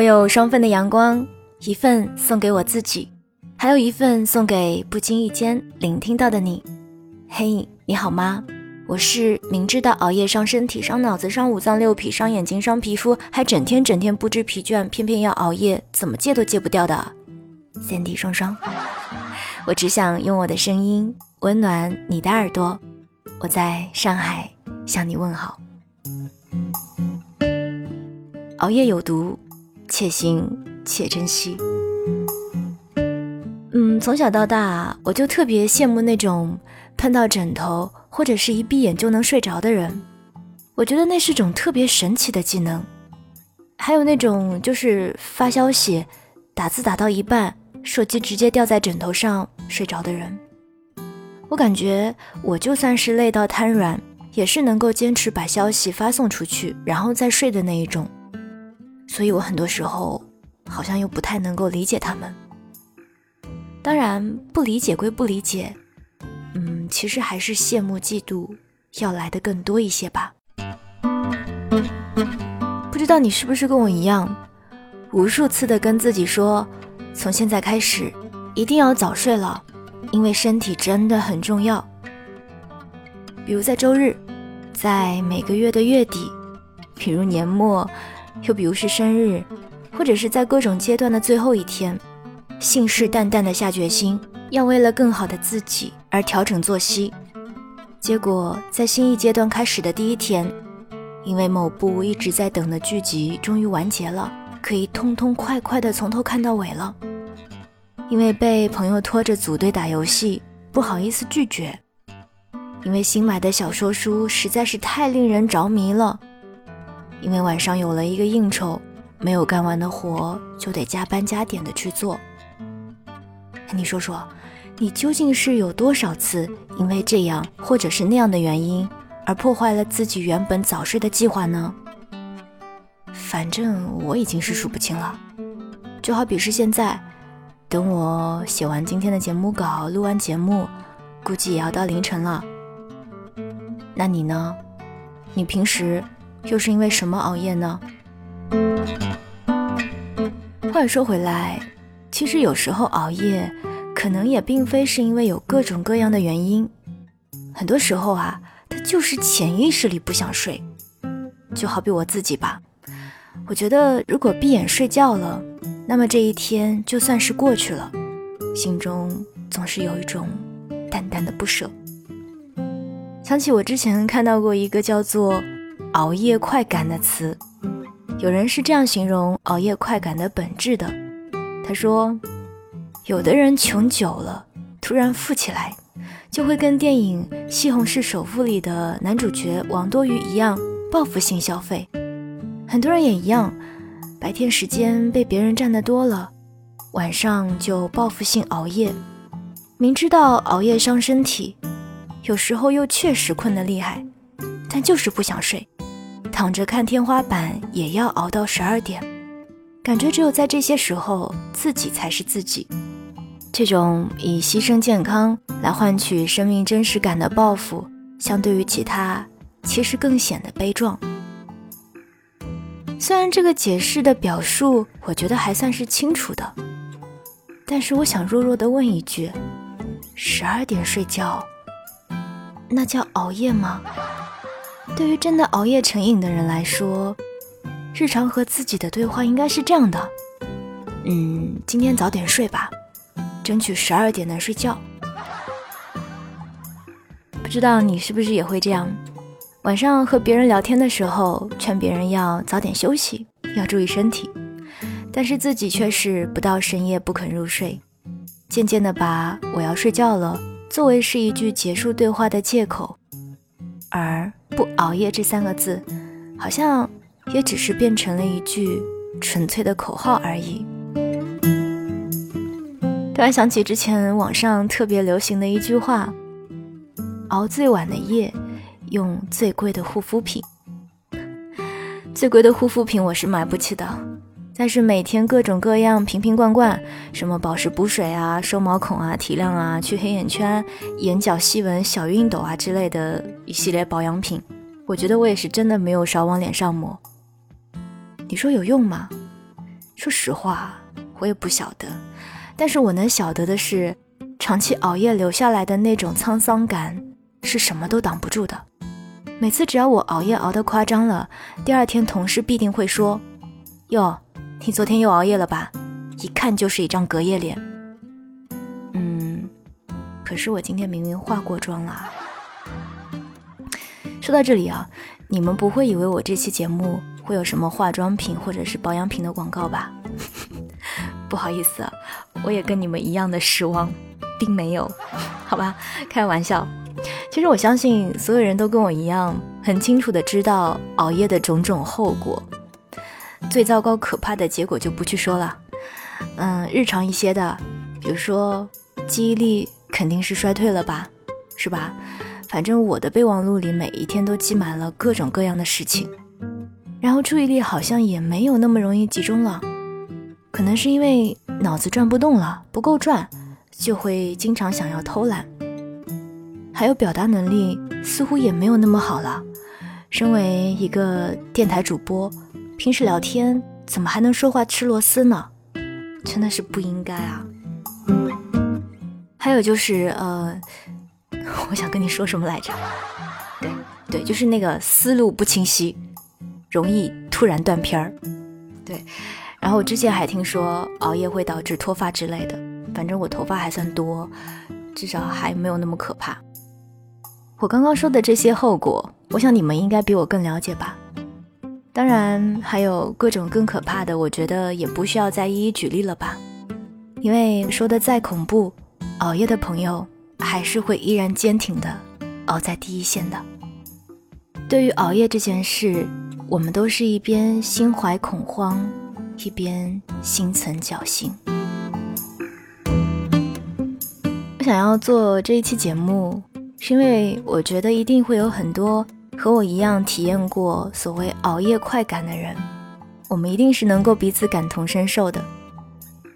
我有双份的阳光，一份送给我自己，还有一份送给不经意间聆听到的你。嘿，你好吗？我是明知道熬夜伤身体、伤脑子、伤五脏六腑、伤眼睛、伤皮肤，还整天整天不知疲倦，偏偏要熬夜，怎么戒都戒不掉的三 D 双双。我只想用我的声音温暖你的耳朵。我在上海向你问好。熬夜有毒。且行且珍惜。嗯，从小到大，我就特别羡慕那种碰到枕头或者是一闭眼就能睡着的人。我觉得那是种特别神奇的技能。还有那种就是发消息、打字打到一半，手机直接掉在枕头上睡着的人。我感觉我就算是累到瘫软，也是能够坚持把消息发送出去，然后再睡的那一种。所以我很多时候好像又不太能够理解他们。当然，不理解归不理解，嗯，其实还是羡慕嫉妒要来的更多一些吧。不知道你是不是跟我一样，无数次的跟自己说，从现在开始一定要早睡了，因为身体真的很重要。比如在周日，在每个月的月底，比如年末。又比如是生日，或者是在各种阶段的最后一天，信誓旦旦的下决心，要为了更好的自己而调整作息。结果在新一阶段开始的第一天，因为某部一直在等的剧集终于完结了，可以痛痛快快的从头看到尾了。因为被朋友拖着组队打游戏，不好意思拒绝。因为新买的小说书实在是太令人着迷了。因为晚上有了一个应酬，没有干完的活就得加班加点的去做。你说说，你究竟是有多少次因为这样或者是那样的原因而破坏了自己原本早睡的计划呢？反正我已经是数不清了。就好比是现在，等我写完今天的节目稿，录完节目，估计也要到凌晨了。那你呢？你平时？又是因为什么熬夜呢？话说回来，其实有时候熬夜，可能也并非是因为有各种各样的原因。很多时候啊，他就是潜意识里不想睡。就好比我自己吧，我觉得如果闭眼睡觉了，那么这一天就算是过去了，心中总是有一种淡淡的不舍。想起我之前看到过一个叫做。熬夜快感的词，有人是这样形容熬夜快感的本质的。他说，有的人穷久了，突然富起来，就会跟电影《西红柿首富》里的男主角王多鱼一样，报复性消费。很多人也一样，白天时间被别人占得多了，晚上就报复性熬夜。明知道熬夜伤身体，有时候又确实困得厉害，但就是不想睡。躺着看天花板也要熬到十二点，感觉只有在这些时候自己才是自己。这种以牺牲健康来换取生命真实感的报复，相对于其他，其实更显得悲壮。虽然这个解释的表述，我觉得还算是清楚的，但是我想弱弱的问一句：十二点睡觉，那叫熬夜吗？对于真的熬夜成瘾的人来说，日常和自己的对话应该是这样的：嗯，今天早点睡吧，争取十二点能睡觉。不知道你是不是也会这样？晚上和别人聊天的时候，劝别人要早点休息，要注意身体，但是自己却是不到深夜不肯入睡，渐渐的把“我要睡觉了”作为是一句结束对话的借口，而。不熬夜这三个字，好像也只是变成了一句纯粹的口号而已。突然想起之前网上特别流行的一句话：“熬最晚的夜，用最贵的护肤品。”最贵的护肤品我是买不起的。但是每天各种各样瓶瓶罐罐，什么保湿补水啊、收毛孔啊、提亮啊、去黑眼圈、眼角细纹、小熨斗啊之类的一系列保养品，我觉得我也是真的没有少往脸上抹。你说有用吗？说实话，我也不晓得。但是我能晓得的是，长期熬夜留下来的那种沧桑感，是什么都挡不住的。每次只要我熬夜熬得夸张了，第二天同事必定会说：“哟，你昨天又熬夜了吧？一看就是一张隔夜脸。”嗯，可是我今天明明化过妆了。说到这里啊，你们不会以为我这期节目。会有什么化妆品或者是保养品的广告吧？不好意思，我也跟你们一样的失望，并没有，好吧，开玩笑。其实我相信所有人都跟我一样，很清楚的知道熬夜的种种后果。最糟糕可怕的结果就不去说了，嗯，日常一些的，比如说记忆力肯定是衰退了吧，是吧？反正我的备忘录里每一天都记满了各种各样的事情。然后注意力好像也没有那么容易集中了，可能是因为脑子转不动了，不够转，就会经常想要偷懒。还有表达能力似乎也没有那么好了。身为一个电台主播，平时聊天怎么还能说话吃螺丝呢？真的是不应该啊。还有就是，呃，我想跟你说什么来着？对对，就是那个思路不清晰。容易突然断片儿，对。然后我之前还听说熬夜会导致脱发之类的，反正我头发还算多，至少还没有那么可怕。我刚刚说的这些后果，我想你们应该比我更了解吧。当然还有各种更可怕的，我觉得也不需要再一一举例了吧。因为说的再恐怖，熬夜的朋友还是会依然坚挺的熬在第一线的。对于熬夜这件事。我们都是一边心怀恐慌，一边心存侥幸。我想要做这一期节目，是因为我觉得一定会有很多和我一样体验过所谓熬夜快感的人，我们一定是能够彼此感同身受的。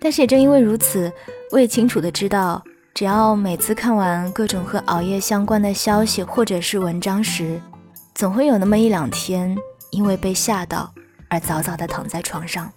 但是也正因为如此，我也清楚的知道，只要每次看完各种和熬夜相关的消息或者是文章时，总会有那么一两天。因为被吓到而早早的躺在床上，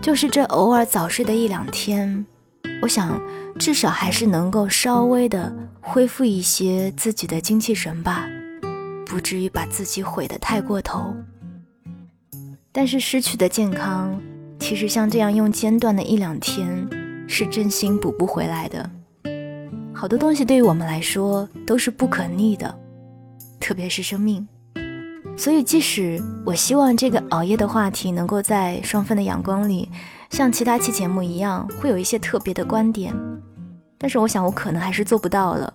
就是这偶尔早睡的一两天，我想至少还是能够稍微的恢复一些自己的精气神吧，不至于把自己毁得太过头。但是失去的健康，其实像这样用间断的一两天，是真心补不回来的。好多东西对于我们来说都是不可逆的，特别是生命。所以，即使我希望这个熬夜的话题能够在双份的阳光里，像其他期节目一样，会有一些特别的观点，但是我想我可能还是做不到了，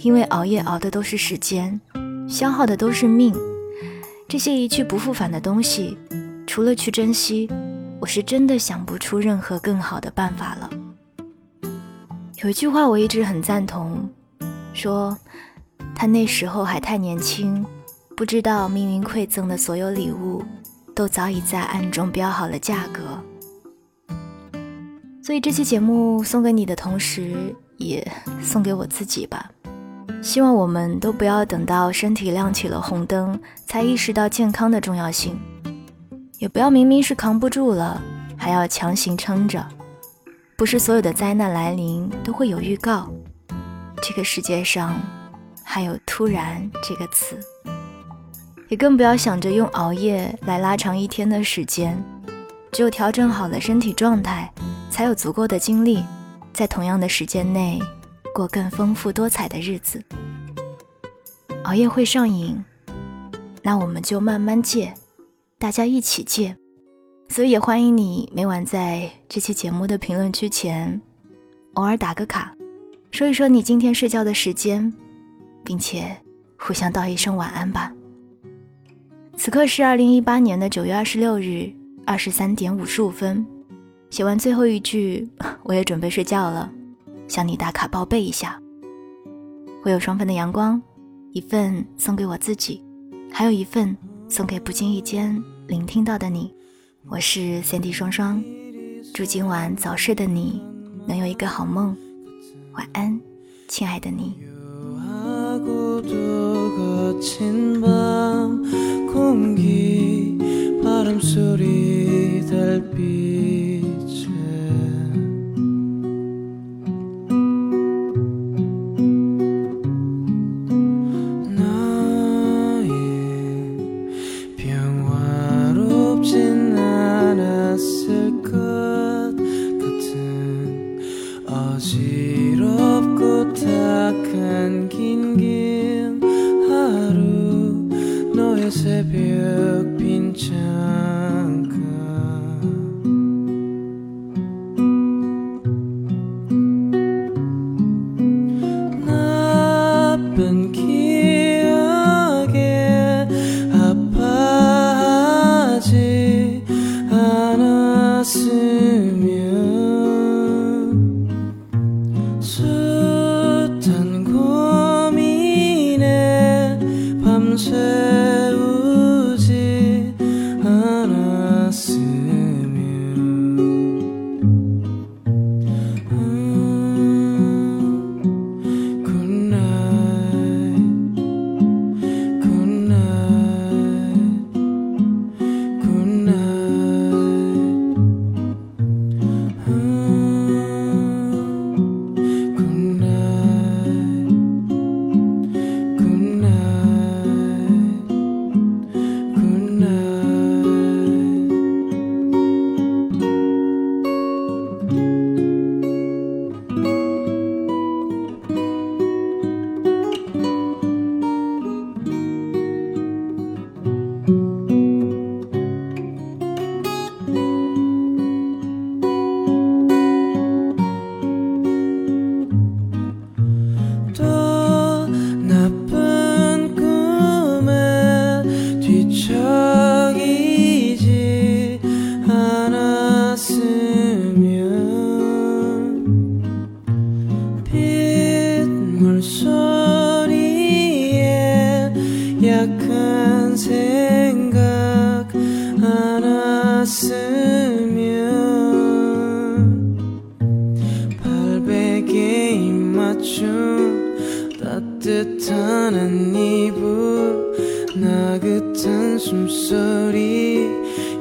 因为熬夜熬的都是时间，消耗的都是命，这些一去不复返的东西，除了去珍惜，我是真的想不出任何更好的办法了。有一句话我一直很赞同，说他那时候还太年轻。不知道命运馈赠的所有礼物，都早已在暗中标好了价格。所以这期节目送给你的同时，也送给我自己吧。希望我们都不要等到身体亮起了红灯，才意识到健康的重要性，也不要明明是扛不住了，还要强行撑着。不是所有的灾难来临都会有预告。这个世界上，还有“突然”这个词。也更不要想着用熬夜来拉长一天的时间，只有调整好了身体状态，才有足够的精力，在同样的时间内过更丰富多彩的日子。熬夜会上瘾，那我们就慢慢戒，大家一起戒。所以也欢迎你每晚在这期节目的评论区前，偶尔打个卡，说一说你今天睡觉的时间，并且互相道一声晚安吧。此刻是二零一八年的九月二十六日二十三点五十五分，写完最后一句，我也准备睡觉了，向你打卡报备一下。我有双份的阳光，一份送给我自己，还有一份送给不经意间聆听到的你。我是三 D 双双，祝今晚早睡的你能有一个好梦，晚安，亲爱的你。 공기 바람소리 느긋한 숨소리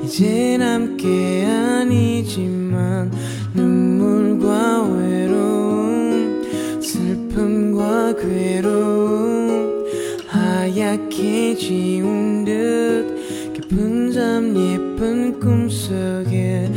이제 남게 아니지만 눈물과 외로움 슬픔과 괴로움 하얗게 지운 듯 깊은 잠 예쁜 꿈속에